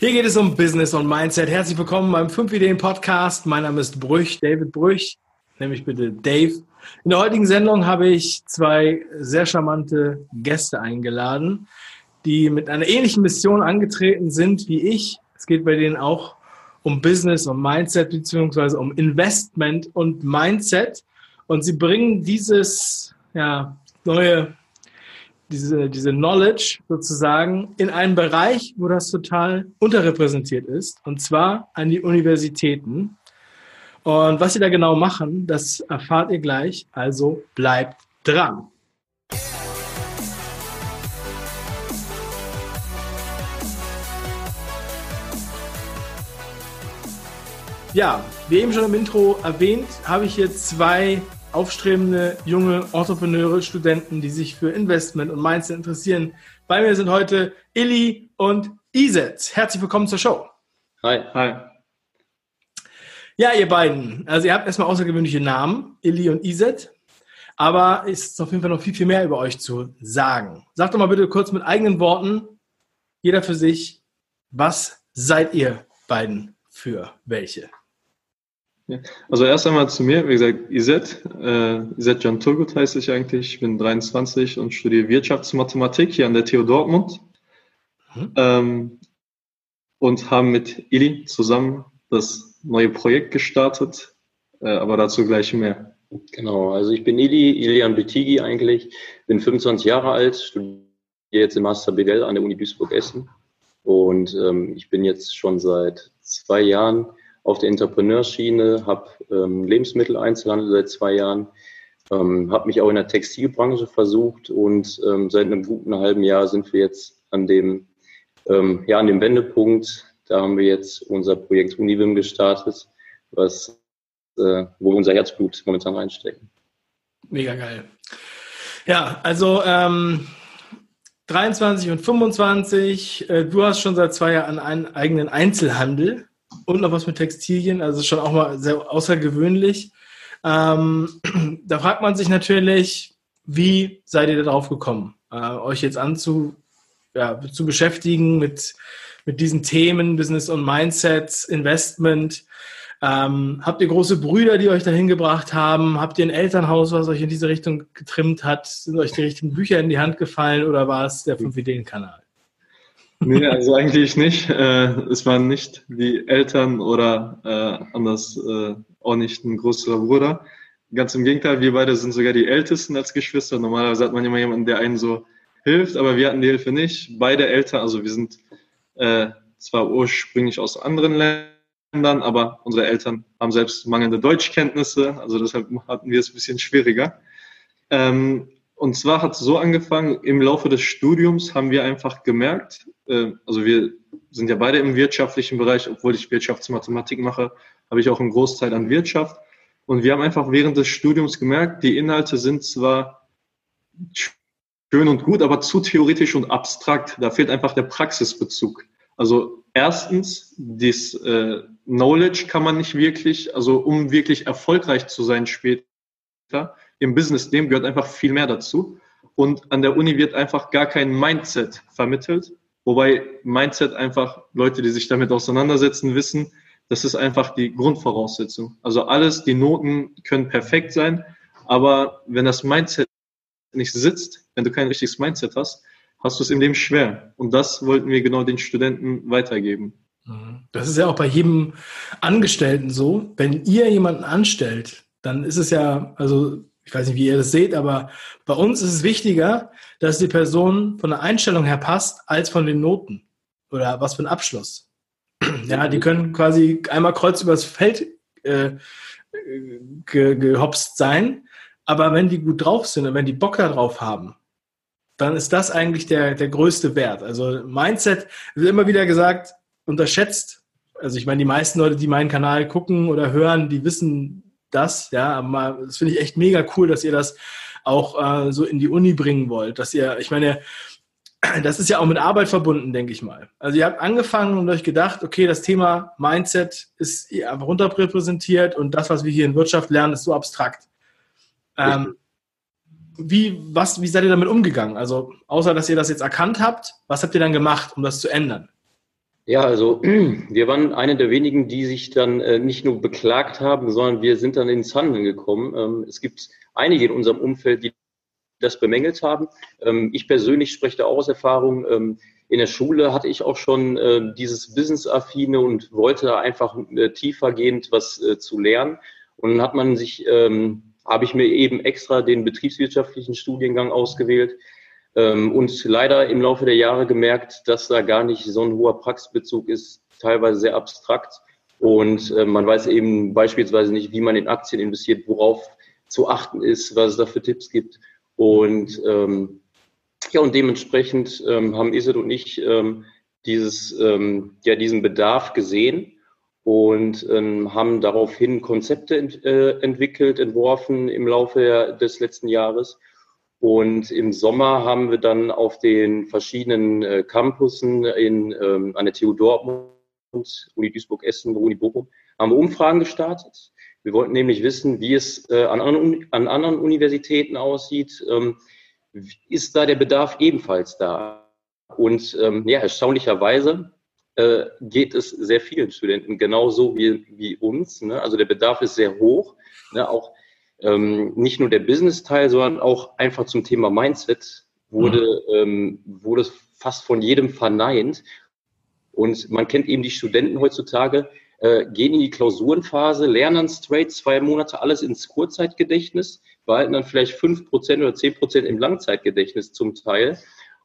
Hier geht es um Business und Mindset. Herzlich willkommen beim 5 Ideen Podcast. Mein Name ist Brüch, David Brüch. Nämlich bitte Dave. In der heutigen Sendung habe ich zwei sehr charmante Gäste eingeladen, die mit einer ähnlichen Mission angetreten sind wie ich. Es geht bei denen auch um Business und Mindset beziehungsweise um Investment und Mindset. Und sie bringen dieses ja, neue diese, diese Knowledge sozusagen in einen Bereich, wo das total unterrepräsentiert ist, und zwar an die Universitäten. Und was sie da genau machen, das erfahrt ihr gleich, also bleibt dran. Ja, wie eben schon im Intro erwähnt, habe ich hier zwei aufstrebende junge Entrepreneure, Studenten, die sich für Investment und Mindset interessieren. Bei mir sind heute Illy und Iset. Herzlich willkommen zur Show. Hi. Hi. Ja, ihr beiden. Also ihr habt erstmal außergewöhnliche Namen, Illy und Iset. Aber es ist auf jeden Fall noch viel, viel mehr über euch zu sagen. Sagt doch mal bitte kurz mit eigenen Worten, jeder für sich, was seid ihr beiden für welche? Also erst einmal zu mir, wie gesagt, Iset, äh, Iset Can Turgut heiße ich eigentlich, ich bin 23 und studiere Wirtschaftsmathematik hier an der TU Dortmund. Mhm. ähm, und haben mit Ili zusammen das neue Projekt gestartet, äh, aber dazu gleich mehr. Genau, also ich bin Ili, Ilian Betigi eigentlich, bin 25 Jahre alt, studiere jetzt im Master BWL an der Uni Duisburg-Essen. Und ähm, ich bin jetzt schon seit zwei Jahren auf der Entrepreneurschiene, habe ähm, Lebensmitteleinzelhandel seit zwei Jahren, ähm, habe mich auch in der Textilbranche versucht und ähm, seit einem guten halben Jahr sind wir jetzt an dem, ähm, ja, an dem Wendepunkt. Da haben wir jetzt unser Projekt Univim gestartet, was, äh, wo wir unser Herzblut momentan reinstecken. Mega geil. Ja, also ähm, 23 und 25, äh, du hast schon seit zwei Jahren einen eigenen Einzelhandel und noch was mit Textilien, also schon auch mal sehr außergewöhnlich. Ähm, da fragt man sich natürlich, wie seid ihr darauf gekommen, äh, euch jetzt anzu, ja, zu beschäftigen mit, mit diesen Themen, Business und Mindset, Investment? Ähm, habt ihr große Brüder, die euch dahin gebracht haben? Habt ihr ein Elternhaus, was euch in diese Richtung getrimmt hat? Sind euch die richtigen Bücher in die Hand gefallen oder war es der Fünf-Ideen-Kanal? Nee, also eigentlich nicht. Äh, es waren nicht die Eltern oder äh, anders äh, auch nicht ein größerer Bruder. Ganz im Gegenteil, wir beide sind sogar die Ältesten als Geschwister. Normalerweise hat man immer jemanden, der einen so hilft, aber wir hatten die Hilfe nicht. Beide Eltern, also wir sind äh, zwar ursprünglich aus anderen Ländern, aber unsere Eltern haben selbst mangelnde Deutschkenntnisse, also deshalb hatten wir es ein bisschen schwieriger. Ähm, und zwar hat es so angefangen, im Laufe des Studiums haben wir einfach gemerkt, äh, also wir sind ja beide im wirtschaftlichen Bereich, obwohl ich Wirtschaftsmathematik mache, habe ich auch einen Großteil an Wirtschaft. Und wir haben einfach während des Studiums gemerkt, die Inhalte sind zwar schön und gut, aber zu theoretisch und abstrakt. Da fehlt einfach der Praxisbezug. Also erstens, das äh, Knowledge kann man nicht wirklich, also um wirklich erfolgreich zu sein später im Business, dem gehört einfach viel mehr dazu. Und an der Uni wird einfach gar kein Mindset vermittelt, Wobei Mindset einfach Leute, die sich damit auseinandersetzen, wissen, das ist einfach die Grundvoraussetzung. Also alles, die Noten können perfekt sein, aber wenn das Mindset nicht sitzt, wenn du kein richtiges Mindset hast, hast du es im Leben schwer. Und das wollten wir genau den Studenten weitergeben. Mhm. Das ist ja auch bei jedem Angestellten so. Wenn ihr jemanden anstellt, dann ist es ja, also ich weiß nicht, wie ihr das seht, aber bei uns ist es wichtiger, dass die Person von der Einstellung her passt, als von den Noten oder was für ein Abschluss. Ja, die können quasi einmal kreuz übers Feld äh, ge gehopst sein, aber wenn die gut drauf sind und wenn die Bock darauf haben, dann ist das eigentlich der, der größte Wert. Also Mindset wird immer wieder gesagt, unterschätzt. Also ich meine, die meisten Leute, die meinen Kanal gucken oder hören, die wissen das, ja, das finde ich echt mega cool, dass ihr das auch äh, so in die Uni bringen wollt, dass ihr, ich meine, das ist ja auch mit Arbeit verbunden, denke ich mal. Also ihr habt angefangen und euch gedacht, okay, das Thema Mindset ist einfach unterrepräsentiert und das, was wir hier in Wirtschaft lernen, ist so abstrakt. Ähm, wie, was, wie seid ihr damit umgegangen? Also außer, dass ihr das jetzt erkannt habt, was habt ihr dann gemacht, um das zu ändern? Ja, also wir waren eine der wenigen, die sich dann äh, nicht nur beklagt haben, sondern wir sind dann ins Handeln gekommen. Ähm, es gibt einige in unserem Umfeld, die das bemängelt haben. Ähm, ich persönlich spreche da auch aus Erfahrung. Ähm, in der Schule hatte ich auch schon äh, dieses Business-affine und wollte einfach äh, tiefergehend was äh, zu lernen. Und dann hat man sich, ähm, habe ich mir eben extra den betriebswirtschaftlichen Studiengang ausgewählt ähm, und leider im Laufe der Jahre gemerkt, dass da gar nicht so ein hoher Praxisbezug ist, teilweise sehr abstrakt. Und äh, man weiß eben beispielsweise nicht, wie man in Aktien investiert, worauf zu achten ist, was es da für Tipps gibt. Und ähm, ja, und dementsprechend ähm, haben Isid und ich ähm, dieses, ähm, ja, diesen Bedarf gesehen und ähm, haben daraufhin Konzepte ent, äh, entwickelt, entworfen im Laufe des letzten Jahres. Und im Sommer haben wir dann auf den verschiedenen äh, Campussen in, ähm, an der TU Dortmund, Uni Duisburg-Essen, Uni Bochum, haben wir Umfragen gestartet. Wir wollten nämlich wissen, wie es äh, an, anderen, an anderen Universitäten aussieht. Ähm, ist da der Bedarf ebenfalls da? Und ähm, ja, erstaunlicherweise äh, geht es sehr vielen Studenten genauso wie, wie uns. Ne? Also der Bedarf ist sehr hoch. Ne? Auch ähm, nicht nur der Business-Teil, sondern auch einfach zum Thema Mindset wurde, mhm. ähm, wurde fast von jedem verneint. Und man kennt eben die Studenten heutzutage, äh, gehen in die Klausurenphase, lernen straight zwei Monate alles ins Kurzzeitgedächtnis, behalten dann vielleicht fünf Prozent oder zehn Prozent im Langzeitgedächtnis zum Teil.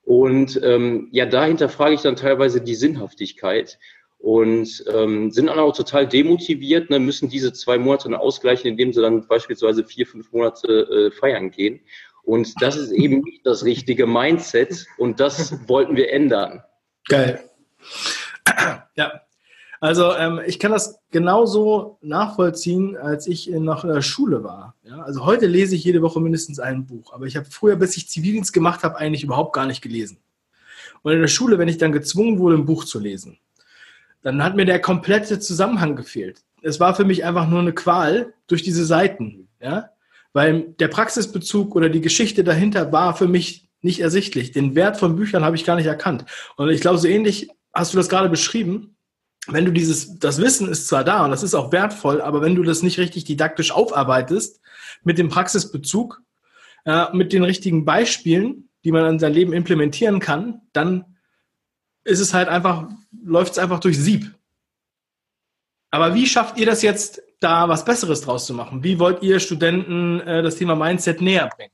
Und ähm, ja, dahinter frage ich dann teilweise die Sinnhaftigkeit und ähm, sind dann auch total demotiviert, ne, müssen diese zwei Monate dann ausgleichen, indem sie dann beispielsweise vier, fünf Monate äh, feiern gehen. Und das ist eben nicht das richtige Mindset und das wollten wir ändern. Geil. Ja, also ähm, ich kann das genauso nachvollziehen, als ich noch in der Schule war. Ja? Also heute lese ich jede Woche mindestens ein Buch, aber ich habe früher, bis ich Zivildienst gemacht habe, eigentlich überhaupt gar nicht gelesen. Und in der Schule, wenn ich dann gezwungen wurde, ein Buch zu lesen, dann hat mir der komplette Zusammenhang gefehlt. Es war für mich einfach nur eine Qual durch diese Seiten, ja, weil der Praxisbezug oder die Geschichte dahinter war für mich nicht ersichtlich. Den Wert von Büchern habe ich gar nicht erkannt. Und ich glaube, so ähnlich hast du das gerade beschrieben wenn du dieses, das Wissen ist zwar da und das ist auch wertvoll, aber wenn du das nicht richtig didaktisch aufarbeitest, mit dem Praxisbezug, äh, mit den richtigen Beispielen, die man in sein Leben implementieren kann, dann ist es halt einfach, läuft es einfach durch Sieb. Aber wie schafft ihr das jetzt, da was Besseres draus zu machen? Wie wollt ihr Studenten äh, das Thema Mindset näher bringen?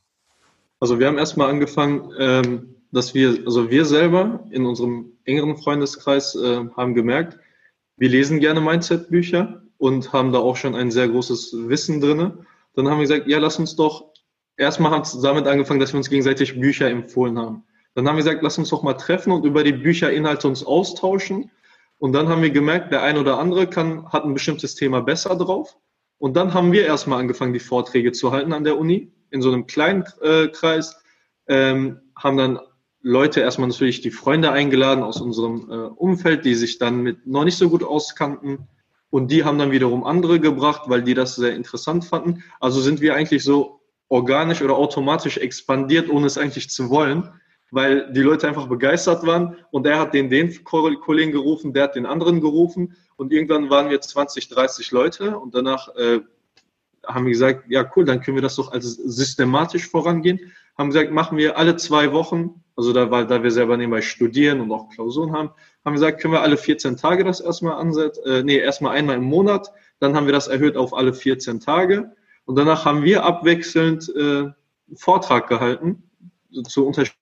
Also wir haben erstmal angefangen, ähm, dass wir, also wir selber in unserem engeren Freundeskreis äh, haben gemerkt, wir lesen gerne Mindset-Bücher und haben da auch schon ein sehr großes Wissen drin. Dann haben wir gesagt, ja, lass uns doch, erstmal hat es damit angefangen, dass wir uns gegenseitig Bücher empfohlen haben. Dann haben wir gesagt, lass uns doch mal treffen und über die Bücherinhalte uns austauschen. Und dann haben wir gemerkt, der ein oder andere kann, hat ein bestimmtes Thema besser drauf. Und dann haben wir erstmal angefangen, die Vorträge zu halten an der Uni, in so einem kleinen äh, Kreis, ähm, haben dann Leute erstmal natürlich die Freunde eingeladen aus unserem äh, Umfeld, die sich dann mit noch nicht so gut auskannten. Und die haben dann wiederum andere gebracht, weil die das sehr interessant fanden. Also sind wir eigentlich so organisch oder automatisch expandiert, ohne es eigentlich zu wollen, weil die Leute einfach begeistert waren. Und er hat den, den Kollegen gerufen, der hat den anderen gerufen. Und irgendwann waren wir 20, 30 Leute. Und danach äh, haben wir gesagt, ja cool, dann können wir das doch als systematisch vorangehen. Haben gesagt, machen wir alle zwei Wochen also da, weil, da wir selber nebenbei studieren und auch Klausuren haben, haben wir gesagt, können wir alle 14 Tage das erstmal ansetzen, äh, nee, erstmal einmal im Monat, dann haben wir das erhöht auf alle 14 Tage und danach haben wir abwechselnd äh, einen Vortrag gehalten zu unterschiedlichen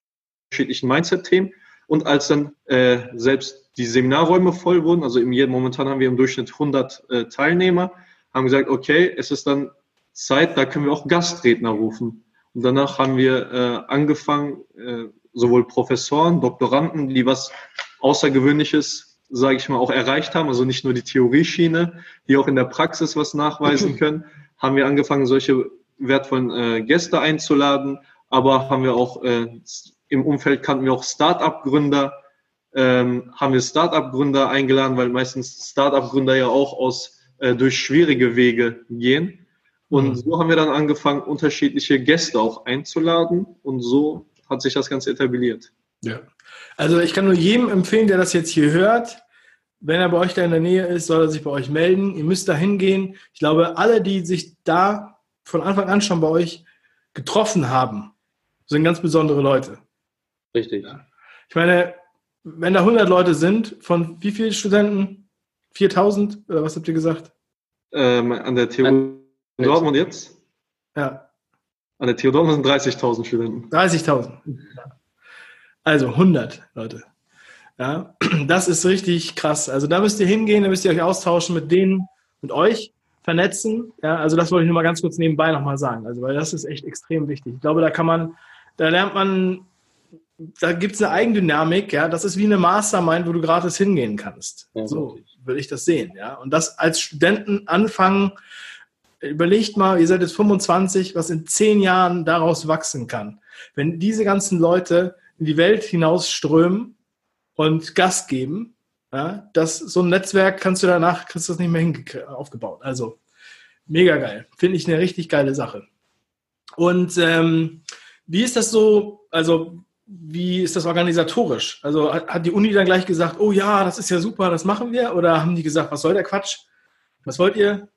Mindset-Themen und als dann äh, selbst die Seminarräume voll wurden, also im, momentan haben wir im Durchschnitt 100 äh, Teilnehmer, haben gesagt, okay, es ist dann Zeit, da können wir auch Gastredner rufen. Und danach haben wir äh, angefangen, äh, sowohl Professoren, Doktoranden, die was Außergewöhnliches, sage ich mal, auch erreicht haben, also nicht nur die Theorieschiene, die auch in der Praxis was nachweisen können, haben wir angefangen, solche wertvollen äh, Gäste einzuladen, aber haben wir auch äh, im Umfeld kannten wir auch Start-up-Gründer, ähm, haben wir Start-up-Gründer eingeladen, weil meistens Start-up-Gründer ja auch aus äh, durch schwierige Wege gehen. Und mhm. so haben wir dann angefangen, unterschiedliche Gäste auch einzuladen. Und so hat sich das Ganze etabliert. Ja. Also ich kann nur jedem empfehlen, der das jetzt hier hört, wenn er bei euch da in der Nähe ist, soll er sich bei euch melden. Ihr müsst da hingehen. Ich glaube, alle, die sich da von Anfang an schon bei euch getroffen haben, sind ganz besondere Leute. Richtig. Ich meine, wenn da 100 Leute sind, von wie vielen Studenten? 4000 oder was habt ihr gesagt? Ähm, an der TU Dortmund jetzt? Ja. An der TU Dortmund sind 30.000 Studenten. 30.000. Also 100 Leute. Ja, das ist richtig krass. Also da müsst ihr hingehen, da müsst ihr euch austauschen mit denen, mit euch vernetzen. Ja, also das wollte ich nur mal ganz kurz nebenbei nochmal sagen. Also, weil das ist echt extrem wichtig. Ich glaube, da kann man, da lernt man, da gibt es eine Eigendynamik, ja, das ist wie eine Mastermind, wo du gratis hingehen kannst. Ja, so will ich das sehen, ja. Und das als Studenten anfangen, überlegt mal, ihr seid jetzt 25, was in zehn Jahren daraus wachsen kann. Wenn diese ganzen Leute in die Welt hinausströmen und Gas geben, ja, das, so ein Netzwerk kannst du danach, kriegst du das nicht mehr aufgebaut. Also mega geil. Finde ich eine richtig geile Sache. Und ähm, wie ist das so, also wie ist das organisatorisch? Also hat die Uni dann gleich gesagt, oh ja, das ist ja super, das machen wir? Oder haben die gesagt, was soll der Quatsch? Was wollt ihr?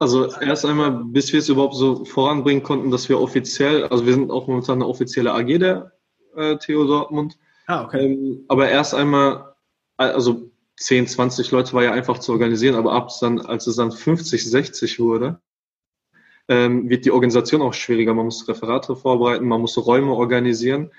Also erst einmal, bis wir es überhaupt so voranbringen konnten, dass wir offiziell, also wir sind auch momentan eine offizielle AG der äh, TU Dortmund. Ah, okay. Ähm, aber erst einmal, also 10, 20 Leute war ja einfach zu organisieren, aber ab dann, als es dann 50, 60 wurde, ähm, wird die Organisation auch schwieriger. Man muss Referate vorbereiten, man muss Räume organisieren.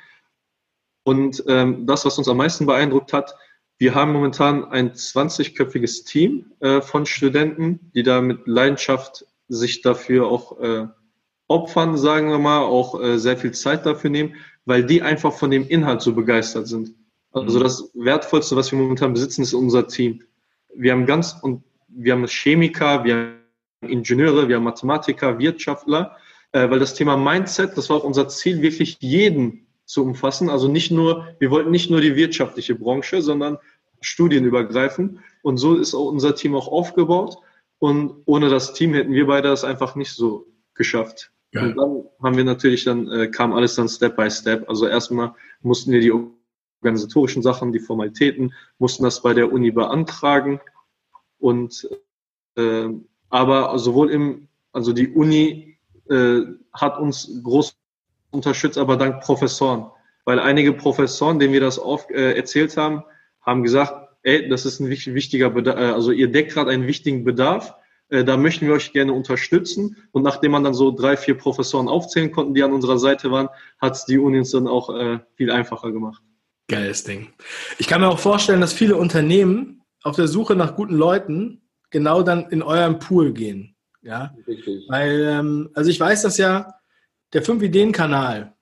Und ähm, das, was uns am meisten beeindruckt hat, wir haben momentan ein 20-köpfiges Team äh, von Studenten, die da mit Leidenschaft sich dafür auch äh, opfern, sagen wir mal, auch äh, sehr viel Zeit dafür nehmen, weil die einfach von dem Inhalt so begeistert sind. Also mhm. das Wertvollste, was wir momentan besitzen, ist unser Team. Wir haben ganz und wir haben Chemiker, wir haben Ingenieure, wir haben Mathematiker, Wirtschaftler, äh, weil das Thema Mindset, das war auch unser Ziel, wirklich jeden zu umfassen. Also nicht nur, wir wollten nicht nur die wirtschaftliche Branche, sondern studienübergreifend. Und so ist auch unser Team auch aufgebaut. Und ohne das Team hätten wir beide das einfach nicht so geschafft. Geil. Und dann haben wir natürlich dann, äh, kam alles dann Step by Step. Also erstmal mussten wir die organisatorischen Sachen, die Formalitäten, mussten das bei der Uni beantragen. Und äh, aber sowohl im, also die Uni äh, hat uns groß unterstützt, aber dank Professoren. Weil einige Professoren, denen wir das oft äh, erzählt haben, haben gesagt, ey, das ist ein wichtiger Bedarf, äh, also ihr deckt gerade einen wichtigen Bedarf, äh, da möchten wir euch gerne unterstützen. Und nachdem man dann so drei, vier Professoren aufzählen konnten, die an unserer Seite waren, hat es die Unis dann auch äh, viel einfacher gemacht. Geiles Ding. Ich kann mir auch vorstellen, dass viele Unternehmen auf der Suche nach guten Leuten genau dann in eurem Pool gehen. Ja, Richtig. weil, ähm, also ich weiß das ja, der 5-Ideen-Kanal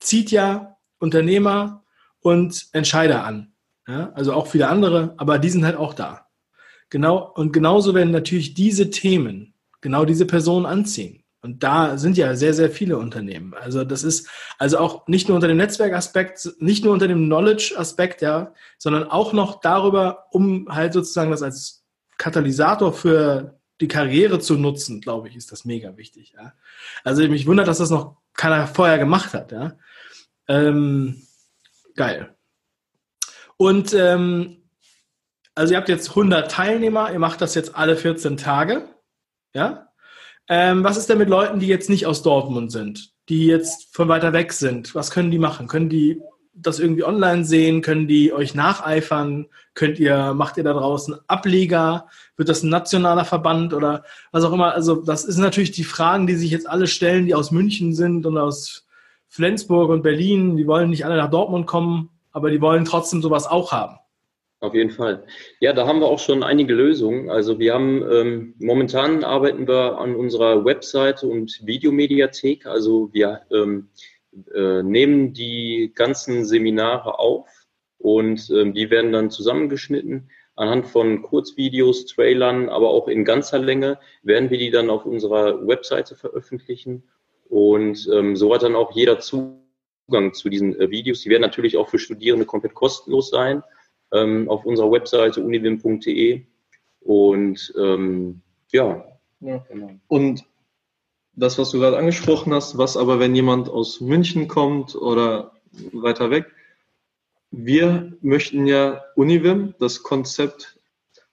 zieht ja Unternehmer und Entscheider an. Ja, also auch viele andere, aber die sind halt auch da. Genau, und genauso werden natürlich diese Themen genau diese Personen anziehen. Und da sind ja sehr, sehr viele Unternehmen. Also das ist also auch nicht nur unter dem Netzwerkaspekt, nicht nur unter dem Knowledge-Aspekt, ja, sondern auch noch darüber, um halt sozusagen das als Katalysator für die Karriere zu nutzen, glaube ich, ist das mega wichtig. Ja. Also mich wundert, dass das noch keiner vorher gemacht hat. Ja. Ähm, geil. Und ähm, also ihr habt jetzt 100 Teilnehmer, ihr macht das jetzt alle 14 Tage. Ja. Ähm, was ist denn mit Leuten, die jetzt nicht aus Dortmund sind, die jetzt von weiter weg sind? Was können die machen? Können die das irgendwie online sehen? Können die euch nacheifern? Könnt ihr, macht ihr da draußen Ableger? Wird das ein nationaler Verband oder was auch immer? Also, das ist natürlich die Fragen, die sich jetzt alle stellen, die aus München sind und aus Flensburg und Berlin. Die wollen nicht alle nach Dortmund kommen, aber die wollen trotzdem sowas auch haben. Auf jeden Fall. Ja, da haben wir auch schon einige Lösungen. Also wir haben ähm, momentan arbeiten wir an unserer Webseite und Videomediathek. Also wir ähm, äh, nehmen die ganzen Seminare auf und ähm, die werden dann zusammengeschnitten. Anhand von Kurzvideos, Trailern, aber auch in ganzer Länge werden wir die dann auf unserer Webseite veröffentlichen. Und ähm, so hat dann auch jeder Zugang zu diesen äh, Videos. Die werden natürlich auch für Studierende komplett kostenlos sein ähm, auf unserer Webseite univim.de. Und ähm, ja. ja. Genau. Und das, was du gerade angesprochen hast, was aber, wenn jemand aus München kommt oder weiter weg, wir möchten ja Univim, das Konzept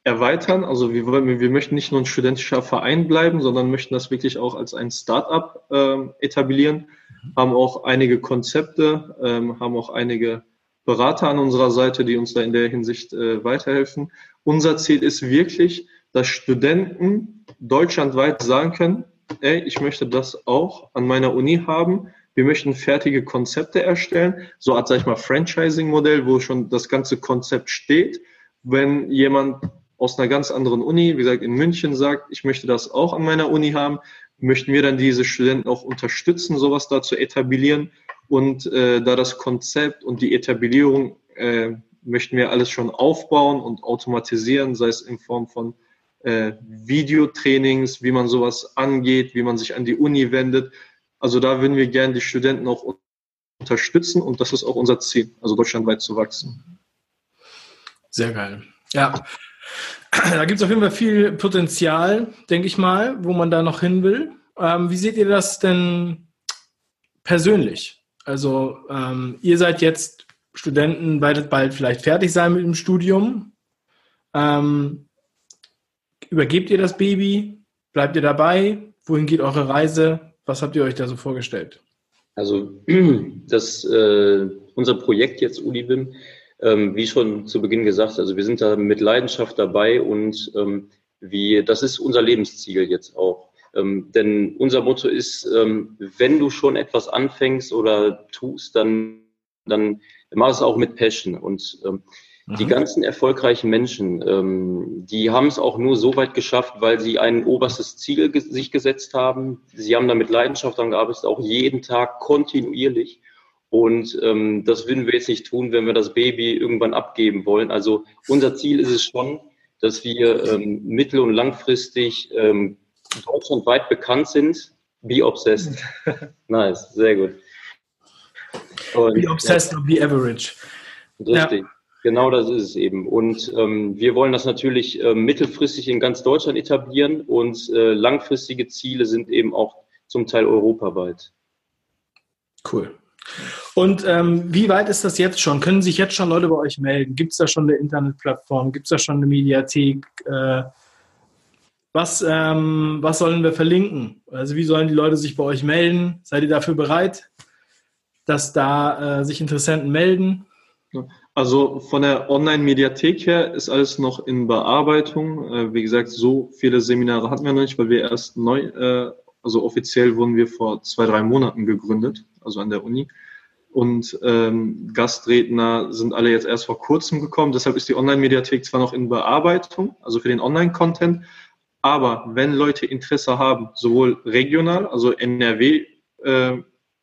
erweitern. Also wir, wollen, wir möchten nicht nur ein studentischer Verein bleiben, sondern möchten das wirklich auch als ein Start-up ähm, etablieren. Haben auch einige Konzepte, ähm, haben auch einige Berater an unserer Seite, die uns da in der Hinsicht äh, weiterhelfen. Unser Ziel ist wirklich, dass Studenten deutschlandweit sagen können, ey, ich möchte das auch an meiner Uni haben. Wir möchten fertige Konzepte erstellen, so als, sag ich mal, Franchising-Modell, wo schon das ganze Konzept steht. Wenn jemand aus einer ganz anderen Uni, wie gesagt, in München sagt, ich möchte das auch an meiner Uni haben, möchten wir dann diese Studenten auch unterstützen, sowas da zu etablieren. Und äh, da das Konzept und die Etablierung äh, möchten wir alles schon aufbauen und automatisieren, sei es in Form von äh, Videotrainings, wie man sowas angeht, wie man sich an die Uni wendet. Also da würden wir gerne die Studenten auch unterstützen und das ist auch unser Ziel, also deutschlandweit zu wachsen. Sehr geil. Ja, da gibt es auf jeden Fall viel Potenzial, denke ich mal, wo man da noch hin will. Ähm, wie seht ihr das denn persönlich? Also ähm, ihr seid jetzt Studenten, werdet bald vielleicht fertig sein mit dem Studium. Ähm, übergebt ihr das Baby? Bleibt ihr dabei? Wohin geht eure Reise? Was habt ihr euch da so vorgestellt? Also das, äh, unser Projekt jetzt Unibim, ähm, wie schon zu Beginn gesagt, also wir sind da mit Leidenschaft dabei und ähm, wie, das ist unser Lebensziel jetzt auch. Ähm, denn unser Motto ist, ähm, wenn du schon etwas anfängst oder tust, dann, dann mach es auch mit Passion. Und ähm, die mhm. ganzen erfolgreichen Menschen, ähm, die haben es auch nur so weit geschafft, weil sie ein oberstes Ziel ge sich gesetzt haben. Sie haben da mit Leidenschaft daran gearbeitet, auch jeden Tag kontinuierlich. Und ähm, das würden wir jetzt nicht tun, wenn wir das Baby irgendwann abgeben wollen. Also unser Ziel ist es schon, dass wir ähm, mittel- und langfristig ähm, deutschlandweit bekannt sind. Be obsessed. nice, sehr gut. Und, be obsessed ja. or be average. Richtig. Ja. Genau das ist es eben. Und ähm, wir wollen das natürlich äh, mittelfristig in ganz Deutschland etablieren und äh, langfristige Ziele sind eben auch zum Teil europaweit. Cool. Und ähm, wie weit ist das jetzt schon? Können sich jetzt schon Leute bei euch melden? Gibt es da schon eine Internetplattform? Gibt es da schon eine Mediathek? Äh, was, ähm, was sollen wir verlinken? Also wie sollen die Leute sich bei euch melden? Seid ihr dafür bereit, dass da äh, sich Interessenten melden? Also von der Online-Mediathek her ist alles noch in Bearbeitung. Äh, wie gesagt, so viele Seminare hatten wir noch nicht, weil wir erst neu, äh, also offiziell wurden wir vor zwei, drei Monaten gegründet, also an der Uni. Und ähm, Gastredner sind alle jetzt erst vor kurzem gekommen. Deshalb ist die Online-Mediathek zwar noch in Bearbeitung, also für den Online-Content, aber wenn Leute Interesse haben, sowohl regional, also NRW äh,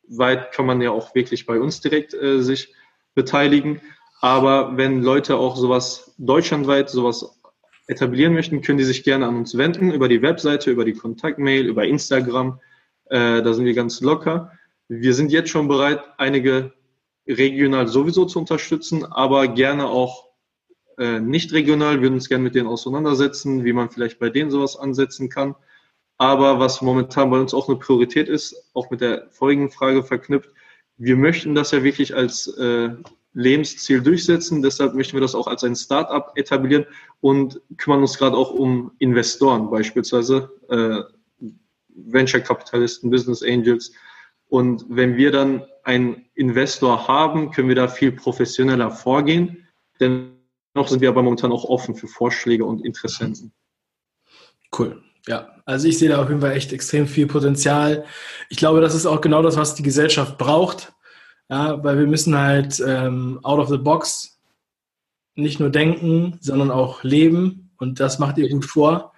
weit kann man ja auch wirklich bei uns direkt äh, sich beteiligen, aber wenn Leute auch sowas deutschlandweit sowas etablieren möchten, können die sich gerne an uns wenden über die Webseite, über die Kontaktmail, über Instagram. Äh, da sind wir ganz locker. Wir sind jetzt schon bereit, einige regional sowieso zu unterstützen, aber gerne auch äh, nicht regional, würden uns gerne mit denen auseinandersetzen, wie man vielleicht bei denen sowas ansetzen kann. Aber was momentan bei uns auch eine Priorität ist, auch mit der folgenden Frage verknüpft, wir möchten das ja wirklich als äh, Lebensziel durchsetzen. Deshalb möchten wir das auch als ein Startup etablieren und kümmern uns gerade auch um Investoren, beispielsweise äh, Venture Kapitalisten, Business Angels. Und wenn wir dann einen Investor haben, können wir da viel professioneller vorgehen. Dennoch sind wir aber momentan auch offen für Vorschläge und Interessenten. Cool. Ja, also ich sehe da auf jeden Fall echt extrem viel Potenzial. Ich glaube, das ist auch genau das, was die Gesellschaft braucht. Ja, weil wir müssen halt ähm, out of the box nicht nur denken, sondern auch leben. Und das macht ihr gut vor.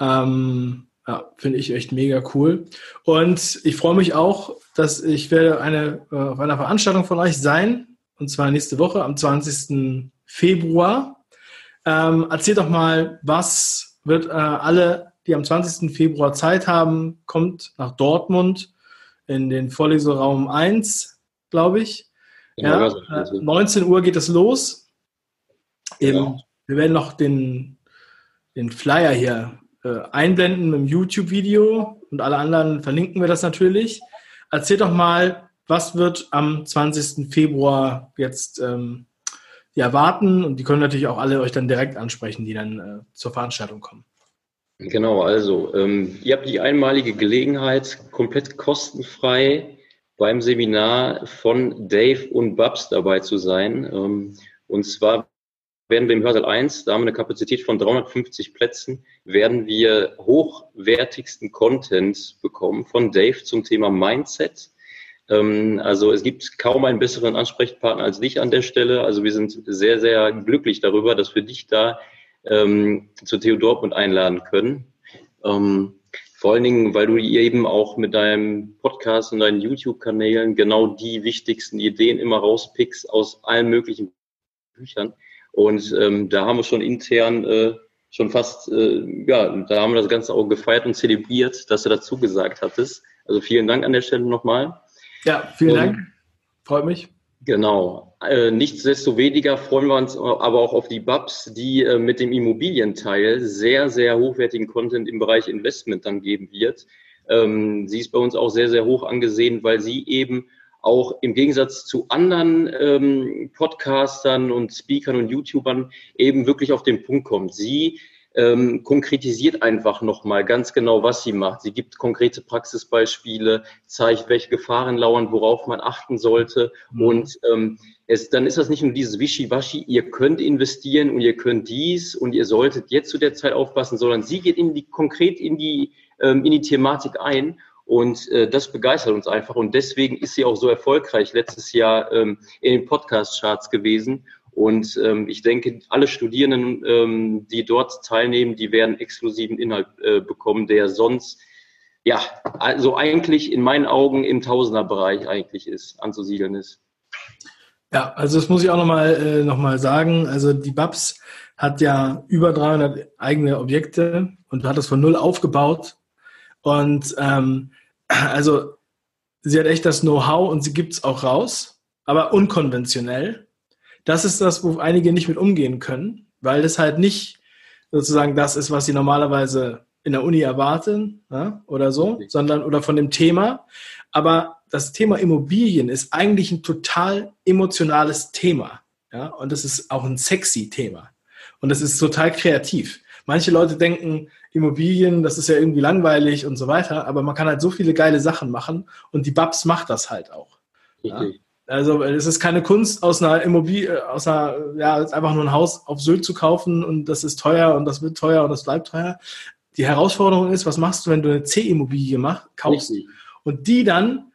Ähm, ja, finde ich echt mega cool. Und ich freue mich auch, dass ich werde eine, äh, auf einer Veranstaltung von euch sein. Und zwar nächste Woche am 20. Februar. Ähm, erzählt doch mal, was wird äh, alle, die am 20. Februar Zeit haben, kommt nach Dortmund in den Vorleseraum 1 glaube ich. Ja, äh, 19 Uhr geht es los. Genau. Wir werden noch den, den Flyer hier äh, einblenden mit dem YouTube-Video und alle anderen verlinken wir das natürlich. Erzähl doch mal, was wird am 20. Februar jetzt ähm, die erwarten und die können natürlich auch alle euch dann direkt ansprechen, die dann äh, zur Veranstaltung kommen. Genau, also ähm, ihr habt die einmalige Gelegenheit, komplett kostenfrei beim Seminar von Dave und Babs dabei zu sein. Ähm, und zwar werden wir im Hörsaal 1, da haben wir eine Kapazität von 350 Plätzen, werden wir hochwertigsten Content bekommen von Dave zum Thema Mindset. Ähm, also es gibt kaum einen besseren Ansprechpartner als dich an der Stelle. Also wir sind sehr, sehr glücklich darüber, dass wir dich da ähm, zu Theo Dortmund einladen können. Ähm, vor allen Dingen, weil du eben auch mit deinem Podcast und deinen YouTube-Kanälen genau die wichtigsten Ideen immer rauspickst aus allen möglichen Büchern. Und ähm, da haben wir schon intern äh, schon fast, äh, ja, da haben wir das Ganze auch gefeiert und zelebriert, dass du dazu gesagt hattest. Also vielen Dank an der Stelle nochmal. Ja, vielen Dank. Freut mich. Genau. Äh, nichtsdestoweniger freuen wir uns aber auch auf die Babs, die äh, mit dem Immobilienteil sehr, sehr hochwertigen Content im Bereich Investment dann geben wird. Ähm, sie ist bei uns auch sehr, sehr hoch angesehen, weil sie eben auch im Gegensatz zu anderen ähm, Podcastern und Speakern und YouTubern eben wirklich auf den Punkt kommt. Sie ähm, konkretisiert einfach nochmal ganz genau, was sie macht. Sie gibt konkrete Praxisbeispiele, zeigt, welche Gefahren lauern, worauf man achten sollte. Mhm. Und ähm, es, dann ist das nicht nur dieses Wischiwaschi, ihr könnt investieren und ihr könnt dies und ihr solltet jetzt zu der Zeit aufpassen, sondern sie geht in die, konkret in die, ähm, in die Thematik ein und äh, das begeistert uns einfach. Und deswegen ist sie auch so erfolgreich letztes Jahr ähm, in den Podcast-Charts gewesen. Und ähm, ich denke, alle Studierenden, ähm, die dort teilnehmen, die werden exklusiven Inhalt äh, bekommen, der sonst, ja, also eigentlich in meinen Augen im Tausenderbereich eigentlich ist, anzusiedeln ist. Ja, also das muss ich auch nochmal äh, noch sagen. Also die Babs hat ja über 300 eigene Objekte und hat das von null aufgebaut. Und ähm, also sie hat echt das Know-how und sie gibt es auch raus, aber unkonventionell das ist das, wo einige nicht mit umgehen können, weil das halt nicht sozusagen das ist, was sie normalerweise in der Uni erwarten ja, oder so, sondern oder von dem Thema. Aber das Thema Immobilien ist eigentlich ein total emotionales Thema. Ja, und das ist auch ein sexy Thema. Und das ist total kreativ. Manche Leute denken, Immobilien, das ist ja irgendwie langweilig und so weiter, aber man kann halt so viele geile Sachen machen und die Babs macht das halt auch. Ja? Also es ist keine Kunst, aus einer Immobilie, aus einer, ja, einfach nur ein Haus auf Sylt zu kaufen und das ist teuer und das wird teuer und das bleibt teuer. Die Herausforderung ist, was machst du, wenn du eine C-Immobilie kaufst richtig. und die dann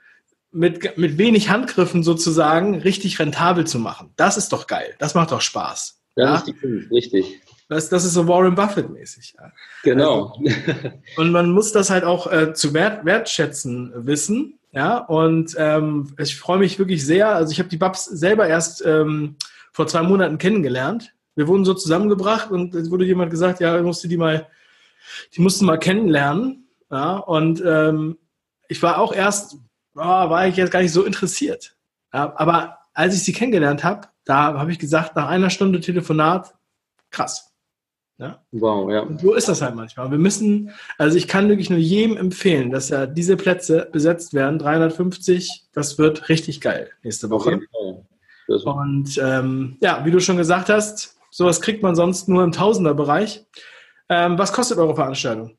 mit, mit wenig Handgriffen sozusagen richtig rentabel zu machen. Das ist doch geil. Das macht doch Spaß. Ja? Kunst, richtig. Das, das ist so Warren Buffett-mäßig. Ja. Genau. Also, und man muss das halt auch äh, zu wert, wertschätzen wissen. Ja, und ähm, ich freue mich wirklich sehr. Also ich habe die Babs selber erst ähm, vor zwei Monaten kennengelernt. Wir wurden so zusammengebracht und es wurde jemand gesagt, ja, ich musste die mal, die mussten mal kennenlernen. Ja, und ähm, ich war auch erst, oh, war ich jetzt gar nicht so interessiert. Ja, aber als ich sie kennengelernt habe, da habe ich gesagt, nach einer Stunde Telefonat, krass. Ja? Wow, ja. Und so ist das halt manchmal. Wir müssen, also ich kann wirklich nur jedem empfehlen, dass ja diese Plätze besetzt werden, 350, das wird richtig geil nächste Woche. Und ähm, ja, wie du schon gesagt hast, sowas kriegt man sonst nur im Tausenderbereich. Ähm, was kostet eure Veranstaltung?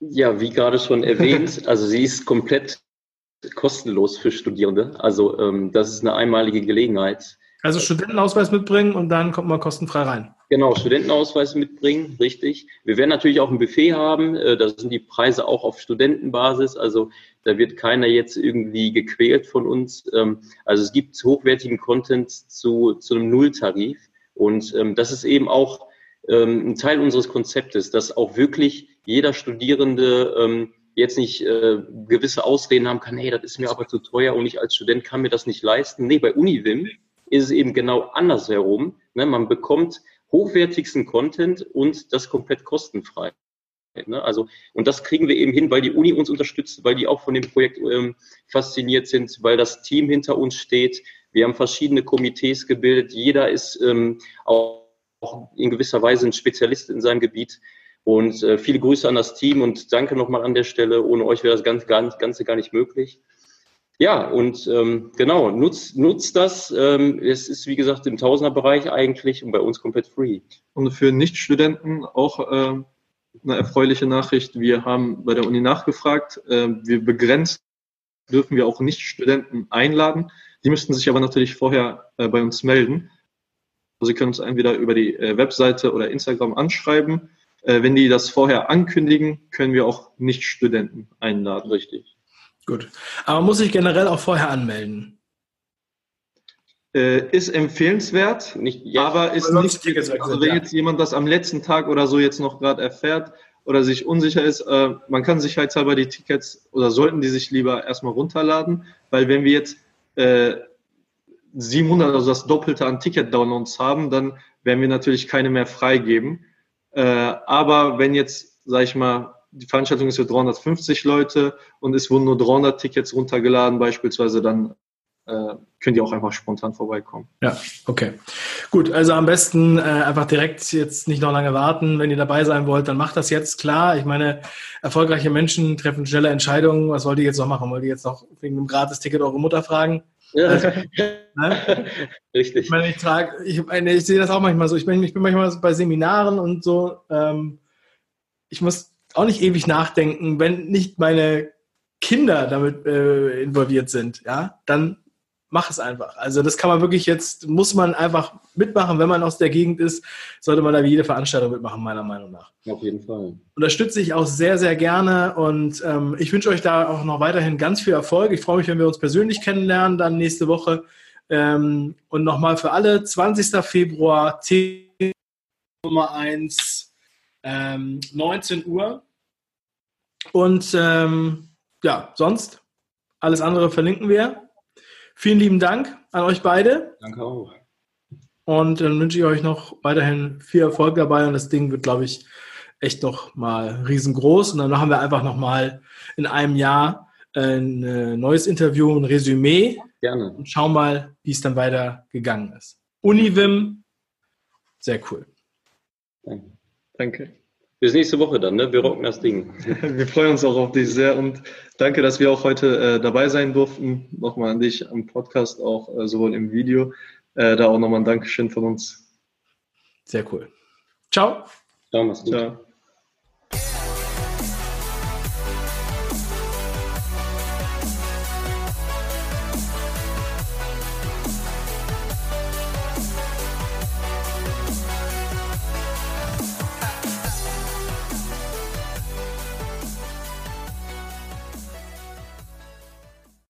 Ja, wie gerade schon erwähnt, also sie ist komplett kostenlos für Studierende. Also ähm, das ist eine einmalige Gelegenheit. Also Studentenausweis mitbringen und dann kommt man kostenfrei rein. Genau, Studentenausweis mitbringen, richtig. Wir werden natürlich auch ein Buffet haben. Äh, da sind die Preise auch auf Studentenbasis. Also da wird keiner jetzt irgendwie gequält von uns. Ähm, also es gibt hochwertigen Content zu, zu einem Nulltarif. Und ähm, das ist eben auch ähm, ein Teil unseres Konzeptes, dass auch wirklich jeder Studierende jetzt nicht äh, gewisse Ausreden haben kann, hey, das ist mir aber zu teuer und ich als Student kann mir das nicht leisten. Nee, bei Uniwim ist es eben genau andersherum. Ne? Man bekommt hochwertigsten Content und das komplett kostenfrei. Ne? Also, und das kriegen wir eben hin, weil die Uni uns unterstützt, weil die auch von dem Projekt ähm, fasziniert sind, weil das Team hinter uns steht. Wir haben verschiedene Komitees gebildet. Jeder ist ähm, auch, auch in gewisser Weise ein Spezialist in seinem Gebiet. Und äh, viele Grüße an das Team und danke nochmal an der Stelle. Ohne euch wäre das Ganze gar Ganze gar nicht möglich. Ja, und ähm, genau, nutzt, nutzt das. Ähm, es ist, wie gesagt, im Tausenderbereich eigentlich und bei uns komplett free. Und für Nichtstudenten auch äh, eine erfreuliche Nachricht. Wir haben bei der Uni nachgefragt. Äh, wir begrenzt dürfen wir auch Nichtstudenten einladen. Die müssten sich aber natürlich vorher äh, bei uns melden. Also Sie können uns entweder über die äh, Webseite oder Instagram anschreiben. Äh, wenn die das vorher ankündigen, können wir auch Nichtstudenten einladen. Richtig. Gut. Aber muss ich generell auch vorher anmelden? Äh, ist empfehlenswert, Nicht, ja, aber ist nicht, also wenn jetzt jemand das am letzten Tag oder so jetzt noch gerade erfährt oder sich unsicher ist, äh, man kann sicherheitshalber die Tickets oder sollten die sich lieber erstmal runterladen, weil wenn wir jetzt äh, 700, also das Doppelte an Ticket-Downloads haben, dann werden wir natürlich keine mehr freigeben. Äh, aber wenn jetzt, sag ich mal, die Veranstaltung ist für 350 Leute und es wurden nur 300 Tickets runtergeladen beispielsweise, dann äh, könnt ihr auch einfach spontan vorbeikommen. Ja, okay. Gut, also am besten äh, einfach direkt jetzt nicht noch lange warten. Wenn ihr dabei sein wollt, dann macht das jetzt. Klar, ich meine, erfolgreiche Menschen treffen schnelle Entscheidungen. Was wollt ihr jetzt noch machen? Wollt ihr jetzt noch wegen einem Gratis-Ticket eure Mutter fragen? Ja. Ne? Richtig. Ich meine, ich trage, ich, meine, ich sehe das auch manchmal so. Ich, meine, ich bin manchmal bei Seminaren und so. Ähm, ich muss auch nicht ewig nachdenken, wenn nicht meine Kinder damit äh, involviert sind, ja, dann mach es einfach. Also das kann man wirklich jetzt, muss man einfach mitmachen, wenn man aus der Gegend ist, sollte man da wie jede Veranstaltung mitmachen, meiner Meinung nach. Auf jeden Fall. Unterstütze ich auch sehr, sehr gerne und ähm, ich wünsche euch da auch noch weiterhin ganz viel Erfolg. Ich freue mich, wenn wir uns persönlich kennenlernen, dann nächste Woche. Ähm, und nochmal für alle, 20. Februar, T Nummer 1, ähm, 19 Uhr. Und ähm, ja, sonst, alles andere verlinken wir. Vielen lieben Dank an euch beide. Danke auch. Und dann wünsche ich euch noch weiterhin viel Erfolg dabei. Und das Ding wird, glaube ich, echt noch mal riesengroß. Und dann machen wir einfach noch mal in einem Jahr ein äh, neues Interview, ein Resümee Gerne. und schauen mal, wie es dann weiter gegangen ist. Univim, sehr cool. Danke. Danke. Bis nächste Woche dann, ne? Wir rocken das Ding. Wir freuen uns auch auf dich sehr und danke, dass wir auch heute äh, dabei sein durften. Nochmal an dich am Podcast, auch äh, sowohl im Video. Äh, da auch nochmal ein Dankeschön von uns. Sehr cool. Ciao. Ciao, mach's gut. Ciao.